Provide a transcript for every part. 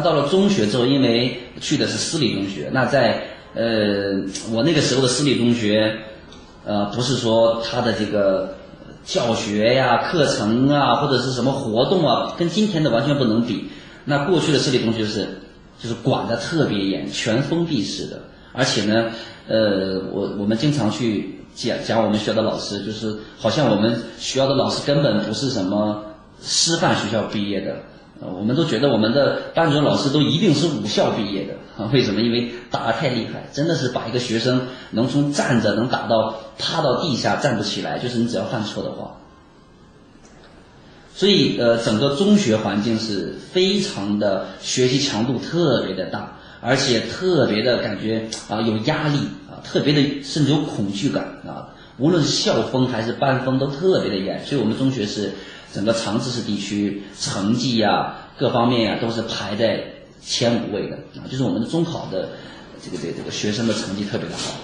到了中学之后，因为去的是私立中学，那在呃我那个时候的私立中学，呃不是说它的这个教学呀、课程啊或者是什么活动啊，跟今天的完全不能比。那过去的私立中学是就是管的特别严，全封闭式的，而且呢，呃我我们经常去讲讲我们学校的老师，就是好像我们学校的老师根本不是什么师范学校毕业的。呃，我们都觉得我们的班主任老师都一定是武校毕业的啊？为什么？因为打得太厉害，真的是把一个学生能从站着能打到趴到地下站不起来，就是你只要犯错的话。所以呃，整个中学环境是非常的学习强度特别的大，而且特别的感觉啊有压力啊，特别的甚至有恐惧感啊。无论是校风还是班风都特别的严，所以我们中学是。整个长知识地区成绩呀，各方面呀都是排在前五位的啊，就是我们的中考的这个这个这个学生的成绩特别的好。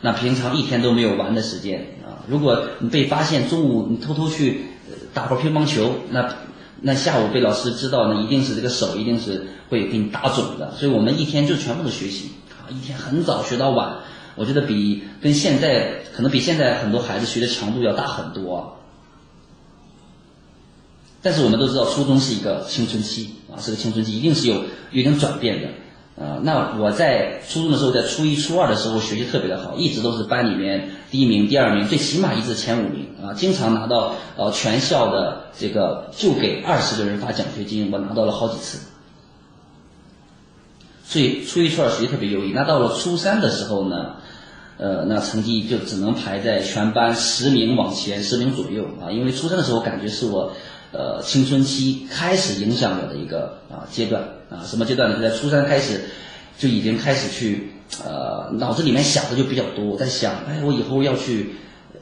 那平常一天都没有玩的时间啊，如果你被发现中午你偷偷去打会乒乓球，那那下午被老师知道呢，一定是这个手一定是会给你打肿的。所以我们一天就全部都学习啊，一天很早学到晚，我觉得比跟现在可能比现在很多孩子学的强度要大很多。但是我们都知道，初中是一个青春期啊，是个青春期，一定是有有点转变的啊。那我在初中的时候，在初一、初二的时候学习特别的好，一直都是班里面第一名、第二名，最起码一直前五名啊，经常拿到呃全校的这个就给二十个人发奖学金，我拿到了好几次。所以初一、初二学习特别优异。那到了初三的时候呢，呃，那成绩就只能排在全班十名往前，十名左右啊，因为初三的时候感觉是我。呃，青春期开始影响我的一个啊阶段啊，什么阶段呢？就在初三开始，就已经开始去呃，脑子里面想的就比较多。我在想，哎，我以后要去，呃，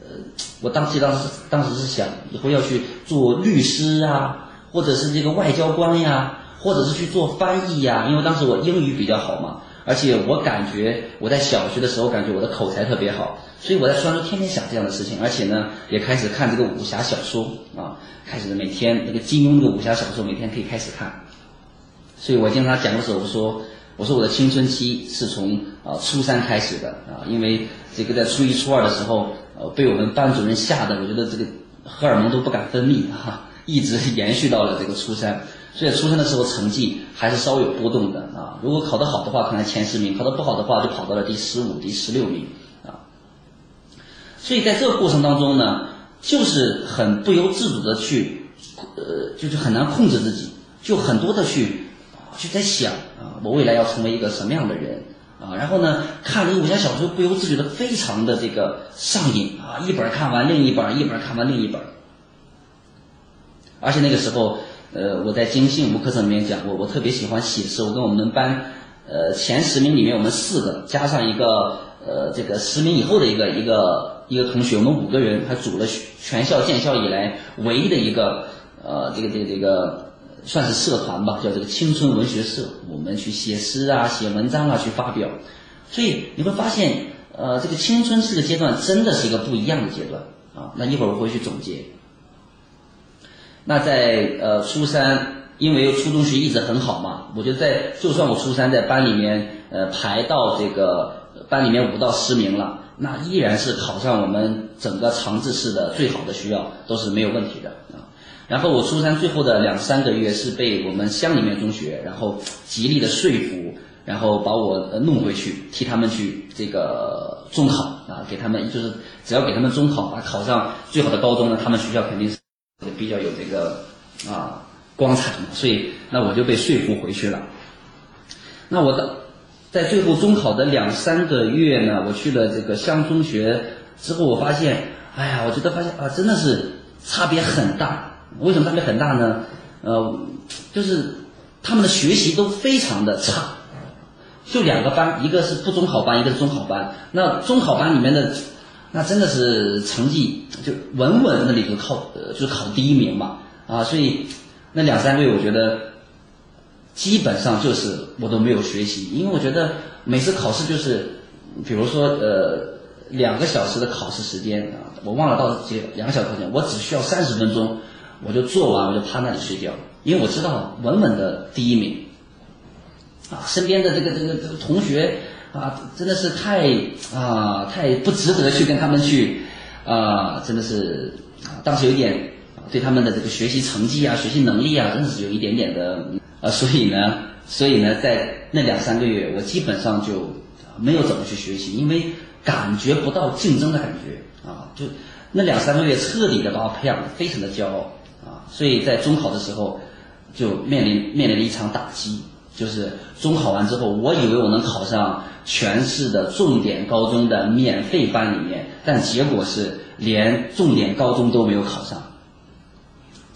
我当时当时当时是想，以后要去做律师啊，或者是这个外交官呀，或者是去做翻译呀。因为当时我英语比较好嘛，而且我感觉我在小学的时候感觉我的口才特别好。所以我在书上天天想这样的事情，而且呢，也开始看这个武侠小说啊，开始每天那个金庸的武侠小说每天可以开始看。所以我经常讲的时候，我说我说我的青春期是从啊初三开始的啊，因为这个在初一初二的时候，呃，被我们班主任吓得，我觉得这个荷尔蒙都不敢分泌哈，一直延续到了这个初三。所以初三的时候成绩还是稍微有波动的啊，如果考得好的话，可能前十名；考得不好的话，就跑到了第十五、第十六名。所以在这个过程当中呢，就是很不由自主的去，呃，就是很难控制自己，就很多的去，就在想啊，我未来要成为一个什么样的人啊？然后呢，看这个武侠小说不由自主的非常的这个上瘾啊，一本看完另一本，一本看完另一本。而且那个时候，呃，我在经信无课程里面讲过，我特别喜欢写诗，我跟我们班，呃，前十名里面我们四个加上一个，呃，这个十名以后的一个一个。一个同学，我们五个人还组了全校建校以来唯一的一个呃，这个这个这个算是社团吧，叫这个青春文学社。我们去写诗啊，写文章啊，去发表。所以你会发现，呃，这个青春这个阶段真的是一个不一样的阶段啊。那一会儿我会去总结。那在呃初三，因为初中学一直很好嘛，我觉得在就算我初三在班里面呃排到这个班里面五到十名了。那依然是考上我们整个长治市的最好的学校都是没有问题的啊。然后我初三最后的两三个月是被我们乡里面中学，然后极力的说服，然后把我弄回去，替他们去这个中考啊，给他们就是只要给他们中考啊，考上最好的高中呢，他们学校肯定是比较有这个啊光彩。所以那我就被说服回去了。那我的。在最后中考的两三个月呢，我去了这个乡中学之后，我发现，哎呀，我觉得发现啊，真的是差别很大。为什么差别很大呢？呃，就是他们的学习都非常的差，就两个班，一个是不中考班，一个是中考班。那中考班里面的，那真的是成绩就稳稳那里就考，就是考第一名嘛。啊，所以那两三个月，我觉得。基本上就是我都没有学习，因为我觉得每次考试就是，比如说呃两个小时的考试时间啊，我忘了到几两个小时时间，我只需要三十分钟，我就做完我就趴那里睡觉，因为我知道稳稳的第一名，啊，身边的这个这个这个同学啊，真的是太啊太不值得去跟他们去啊，真的是，当时有点对他们的这个学习成绩啊、学习能力啊，真的是有一点点的啊，所以呢，所以呢，在那两三个月，我基本上就没有怎么去学习，因为感觉不到竞争的感觉啊，就那两三个月彻底的把我培养的非常的骄傲啊，所以在中考的时候。就面临面临了一场打击，就是中考完之后，我以为我能考上全市的重点高中的免费班里面，但结果是连重点高中都没有考上，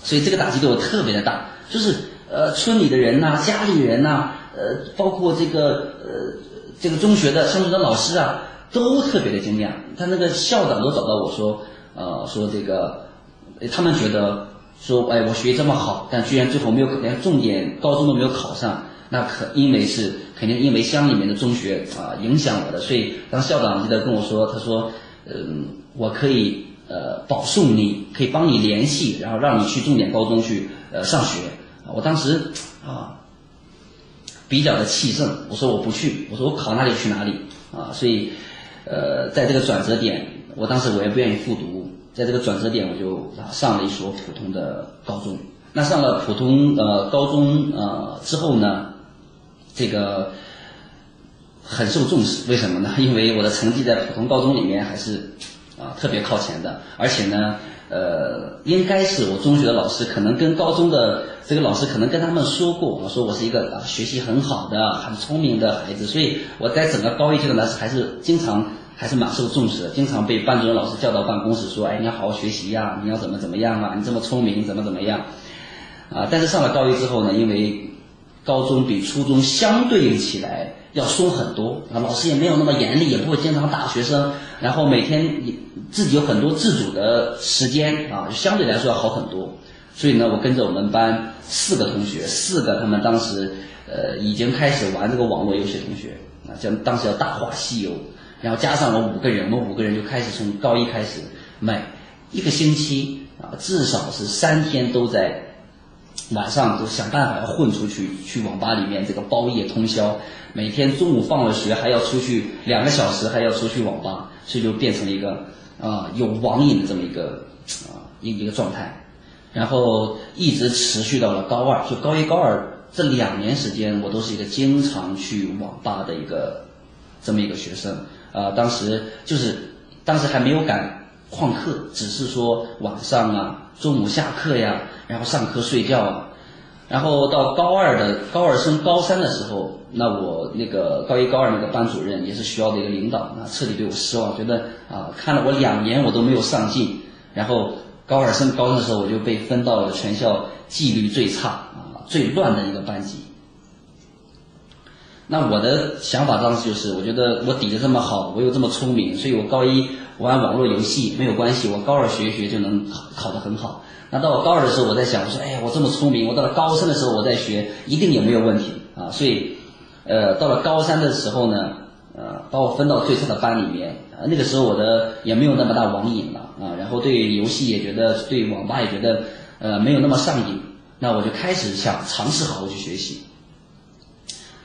所以这个打击对我特别的大。就是呃，村里的人呐，家里人呐，呃，包括这个呃这个中学的上中的老师啊，都特别的惊讶。他那个校长都找到我说，呃，说这个他们觉得。说哎，我学习这么好，但居然最后没有连重点高中都没有考上，那可因为是肯定因为乡里面的中学啊影响我的，所以当校长记得跟我说，他说，嗯，我可以呃保送你，可以帮你联系，然后让你去重点高中去呃上学。我当时啊比较的气盛，我说我不去，我说我考哪里去哪里啊，所以呃在这个转折点，我当时我也不愿意复读。在这个转折点，我就上了一所普通的高中。那上了普通呃高中呃之后呢，这个很受重视。为什么呢？因为我的成绩在普通高中里面还是啊特别靠前的。而且呢，呃，应该是我中学的老师可能跟高中的这个老师可能跟他们说过，我说我是一个学习很好的、很聪明的孩子。所以我在整个高一阶段呢，还是经常。还是蛮受重视的，经常被班主任老师叫到办公室说：“哎，你要好好学习呀，你要怎么怎么样啊？你这么聪明，怎么怎么样？”啊，但是上了高一之后呢，因为高中比初中相对起来要松很多啊，老师也没有那么严厉，也不会经常打学生，然后每天自己有很多自主的时间啊，相对来说要好很多。所以呢，我跟着我们班四个同学，四个他们当时呃已经开始玩这个网络游戏同学啊，叫当时叫《大话西游》。然后加上我五个人，我们五个人就开始从高一开始，每一个星期啊，至少是三天都在晚上都想办法要混出去，去网吧里面这个包夜通宵，每天中午放了学还要出去两个小时，还要出去网吧，所以就变成了一个啊有网瘾的这么一个啊一一个状态，然后一直持续到了高二，就高一高二这两年时间，我都是一个经常去网吧的一个这么一个学生。呃，当时就是，当时还没有敢旷课，只是说晚上啊，中午下课呀，然后上课睡觉，然后到高二的高二升高三的时候，那我那个高一高二那个班主任也是学校的一个领导，那彻底对我失望，觉得啊，看了我两年我都没有上进，然后高二升高三的时候，我就被分到了全校纪律最差啊、最乱的一个班级。那我的想法当时就是，我觉得我底子这么好，我又这么聪明，所以我高一玩网络游戏没有关系，我高二学一学就能考考得很好。那到我高二的时候，我在想，我说，哎呀，我这么聪明，我到了高三的时候我再学，一定也没有问题啊。所以，呃，到了高三的时候呢，呃，把我分到最差的班里面。呃，那个时候我的也没有那么大网瘾了啊，然后对游戏也觉得，对网吧也觉得，呃，没有那么上瘾。那我就开始想尝试好好去学习。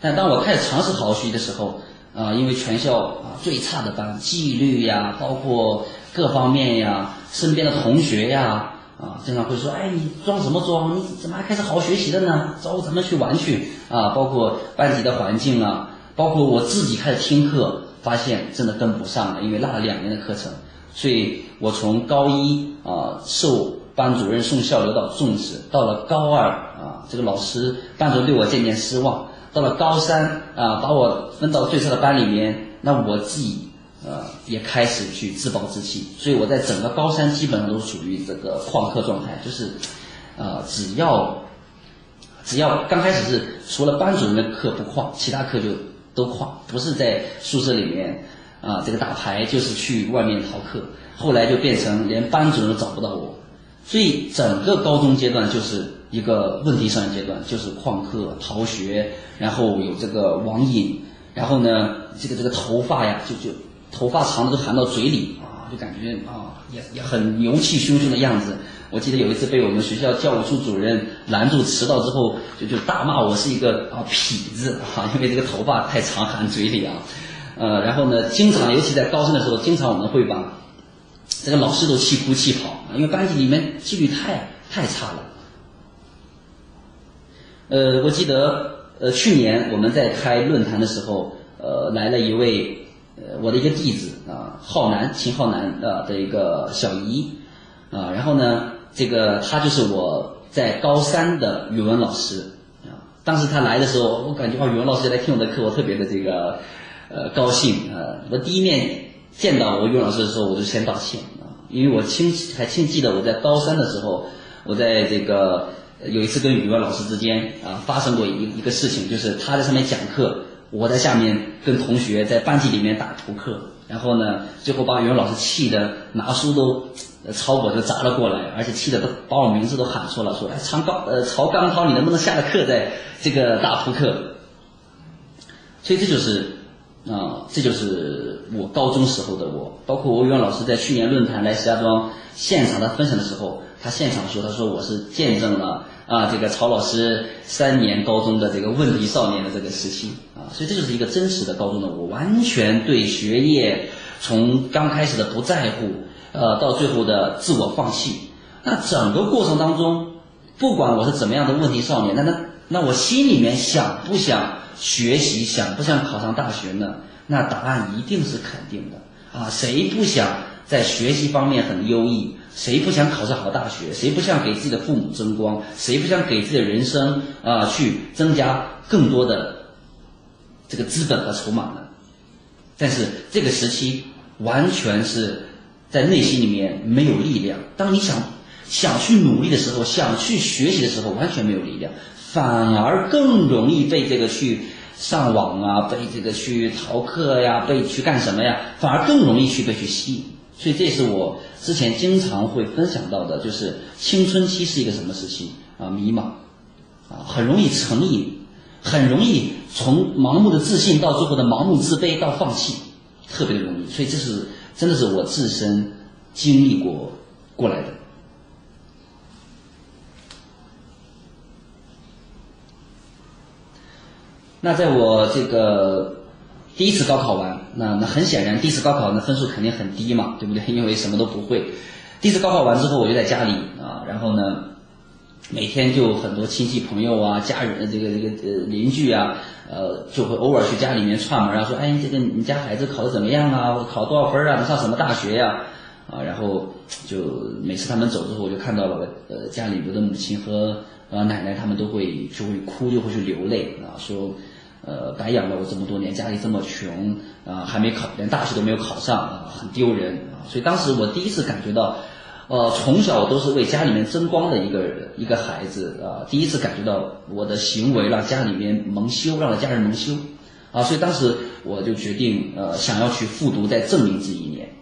但当我开始尝试好好学习的时候，啊，因为全校啊最差的班，纪律呀，包括各方面呀，身边的同学呀，啊，经常会说，哎，你装什么装？你怎么还开始好好学习了呢？找咱们去玩去啊！包括班级的环境啊，包括我自己开始听课，发现真的跟不上了，因为落了两年的课程，所以我从高一啊受班主任送校领导重视，到了高二啊，这个老师班主任对我渐渐失望。到了高三啊，把我分到最差的班里面，那我自己呃也开始去自暴自弃，所以我在整个高三基本上都属于这个旷课状态，就是，呃，只要只要刚开始是除了班主任的课不旷，其他课就都旷，不是在宿舍里面啊这个打牌，就是去外面逃课，后来就变成连班主任都找不到我，所以整个高中阶段就是。一个问题上的阶段就是旷课、逃学，然后有这个网瘾，然后呢，这个这个头发呀，就就头发长的都含到嘴里啊，感觉啊也也很牛气汹汹的样子。我记得有一次被我们学校教务处主任拦住迟到之后，就就大骂我是一个啊痞子啊，因为这个头发太长含嘴里啊。呃，然后呢，经常尤其在高三的时候，经常我们会把这个老师都气哭气跑，因为班级里面纪律太太差了。呃，我记得呃去年我们在开论坛的时候，呃来了一位呃我的一个弟子啊，浩南秦浩南啊的一个小姨啊，然后呢，这个他就是我在高三的语文老师啊，当时他来的时候，我感觉哦语文老师来听我的课，我特别的这个。呃，高兴啊！我第一面见到我语文老师的时候，我就先道歉啊，因为我清还清记得我在高三的时候，我在这个有一次跟语文老师之间啊发生过一一个事情，就是他在上面讲课，我在下面跟同学在班级里面打扑克，然后呢，最后把语文老师气的拿书都朝我就砸了过来，而且气的都把我名字都喊错了，说哎，曹刚呃曹刚涛，你能不能下了课再这个打扑克？所以这就是。啊，这就是我高中时候的我。包括我语文老师在去年论坛来石家庄现场的分享的时候，他现场说：“他说我是见证了啊，这个曹老师三年高中的这个问题少年的这个时期”所以这就是一个真实的高中的我，完全对学业从刚开始的不在乎，呃，到最后的自我放弃。那整个过程当中，不管我是怎么样的问题少年，那那那我心里面想不想？学习想不想考上大学呢？那答案一定是肯定的啊！谁不想在学习方面很优异？谁不想考上好大学？谁不想给自己的父母争光？谁不想给自己的人生啊去增加更多的这个资本和筹码呢？但是这个时期完全是在内心里面没有力量。当你想想去努力的时候，想去学习的时候，完全没有力量。反而更容易被这个去上网啊，被这个去逃课呀，被去干什么呀？反而更容易去被去吸引。所以这是我之前经常会分享到的，就是青春期是一个什么时期啊？迷茫啊，很容易成瘾，很容易从盲目的自信到最后的盲目自卑到放弃，特别的容易。所以这是真的是我自身经历过过来的。那在我这个第一次高考完，那那很显然，第一次高考那分数肯定很低嘛，对不对？因为什么都不会。第一次高考完之后，我就在家里啊，然后呢，每天就很多亲戚朋友啊、家人、这个这个呃邻居啊，呃，就会偶尔去家里面串门啊，说，哎，这个你家孩子考的怎么样啊？考多少分啊？能上什么大学呀？啊，然后就每次他们走之后，我就看到了呃家里我的母亲和呃奶奶，他们都会就会哭，就会去流泪啊，说。呃，白养了我这么多年，家里这么穷啊，还没考，连大学都没有考上啊，很丢人啊。所以当时我第一次感觉到，呃，从小都是为家里面争光的一个一个孩子啊，第一次感觉到我的行为让家里面蒙羞，让家人蒙羞啊。所以当时我就决定，呃，想要去复读，再证明自己一年。